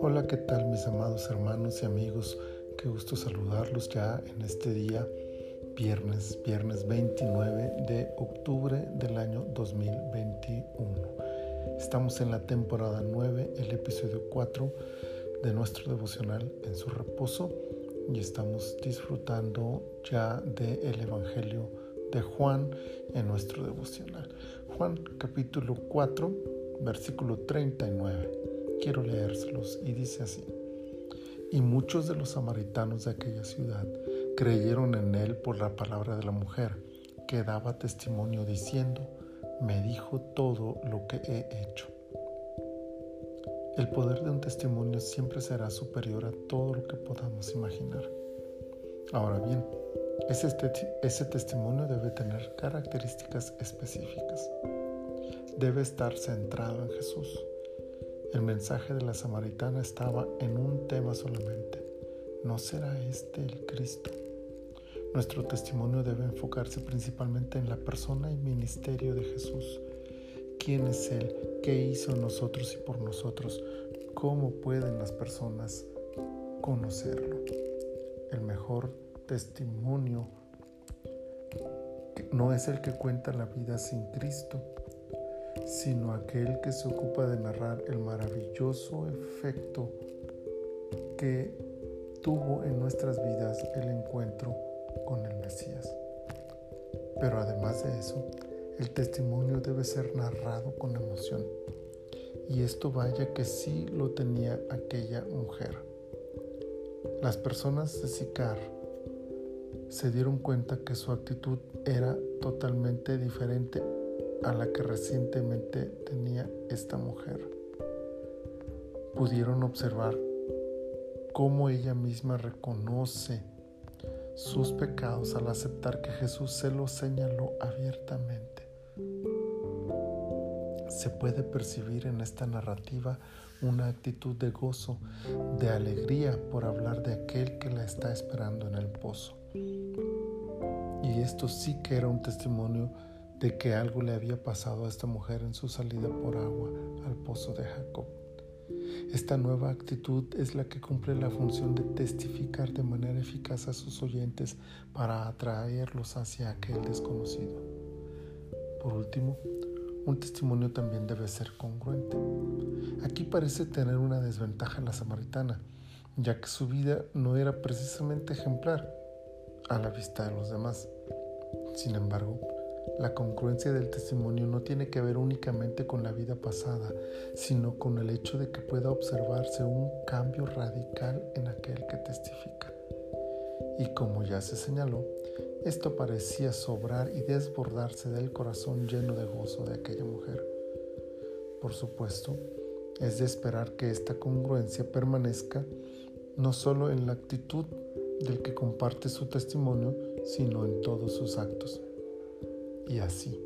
Hola, ¿qué tal mis amados hermanos y amigos? Qué gusto saludarlos ya en este día, viernes, viernes 29 de octubre del año 2021. Estamos en la temporada 9, el episodio 4 de nuestro devocional en su reposo y estamos disfrutando ya del Evangelio de Juan en nuestro devocional. Juan capítulo 4, versículo 39 quiero leérselos y dice así. Y muchos de los samaritanos de aquella ciudad creyeron en él por la palabra de la mujer, que daba testimonio diciendo, me dijo todo lo que he hecho. El poder de un testimonio siempre será superior a todo lo que podamos imaginar. Ahora bien, ese, ese testimonio debe tener características específicas. Debe estar centrado en Jesús el mensaje de la samaritana estaba en un tema solamente. ¿No será este el Cristo? Nuestro testimonio debe enfocarse principalmente en la persona y ministerio de Jesús. ¿Quién es Él? ¿Qué hizo nosotros y por nosotros? ¿Cómo pueden las personas conocerlo? El mejor testimonio no es el que cuenta la vida sin Cristo, sino aquel que se ocupa de narrar el maravilloso efecto que tuvo en nuestras vidas el encuentro con el Mesías. Pero además de eso, el testimonio debe ser narrado con emoción. Y esto vaya que sí lo tenía aquella mujer. Las personas de Sicar se dieron cuenta que su actitud era totalmente diferente a la que recientemente tenía esta mujer. Pudieron observar cómo ella misma reconoce sus pecados al aceptar que Jesús se los señaló abiertamente. Se puede percibir en esta narrativa una actitud de gozo, de alegría por hablar de aquel que la está esperando en el pozo. Esto sí que era un testimonio de que algo le había pasado a esta mujer en su salida por agua al pozo de Jacob. Esta nueva actitud es la que cumple la función de testificar de manera eficaz a sus oyentes para atraerlos hacia aquel desconocido. Por último, un testimonio también debe ser congruente. Aquí parece tener una desventaja la samaritana, ya que su vida no era precisamente ejemplar a la vista de los demás. Sin embargo, la congruencia del testimonio no tiene que ver únicamente con la vida pasada, sino con el hecho de que pueda observarse un cambio radical en aquel que testifica. Y como ya se señaló, esto parecía sobrar y desbordarse del corazón lleno de gozo de aquella mujer. Por supuesto, es de esperar que esta congruencia permanezca no solo en la actitud del que comparte su testimonio, sino en todos sus actos. Y así,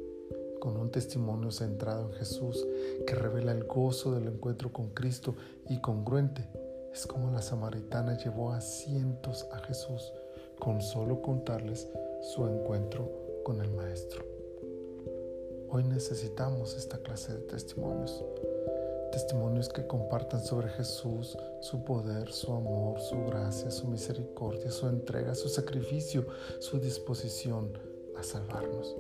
con un testimonio centrado en Jesús que revela el gozo del encuentro con Cristo y congruente, es como la samaritana llevó a cientos a Jesús con solo contarles su encuentro con el Maestro. Hoy necesitamos esta clase de testimonios. Testimonios que compartan sobre Jesús, su poder, su amor, su gracia, su misericordia, su entrega, su sacrificio, su disposición a salvarnos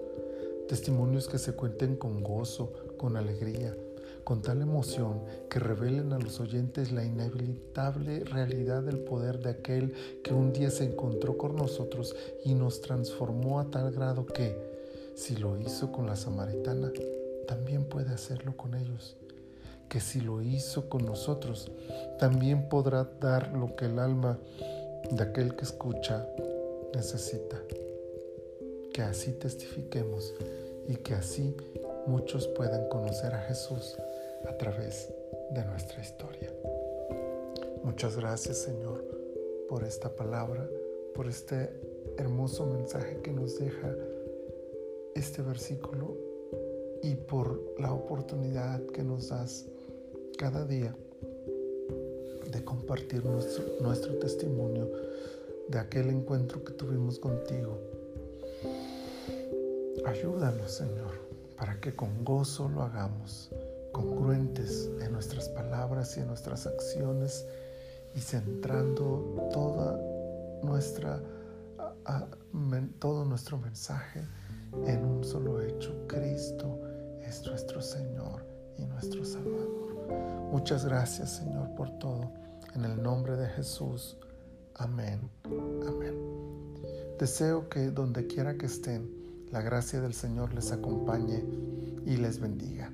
testimonios que se cuenten con gozo, con alegría, con tal emoción que revelen a los oyentes la inevitable realidad del poder de aquel que un día se encontró con nosotros y nos transformó a tal grado que, si lo hizo con la samaritana, también puede hacerlo con ellos. Que si lo hizo con nosotros, también podrá dar lo que el alma de aquel que escucha necesita que así testifiquemos y que así muchos puedan conocer a Jesús a través de nuestra historia. Muchas gracias Señor por esta palabra, por este hermoso mensaje que nos deja este versículo y por la oportunidad que nos das cada día de compartir nuestro, testimonio de aquel encuentro que tuvimos contigo Ayúdanos, Señor, para que con gozo lo hagamos congruentes en nuestras palabras y en nuestras acciones y centrando toda nuestra, todo nuestro mensaje en un solo hecho. Cristo Muchas gracias Señor por todo. En el nombre de Jesús. Amén. Amén. Deseo que donde quiera que estén, la gracia del Señor les acompañe y les bendiga.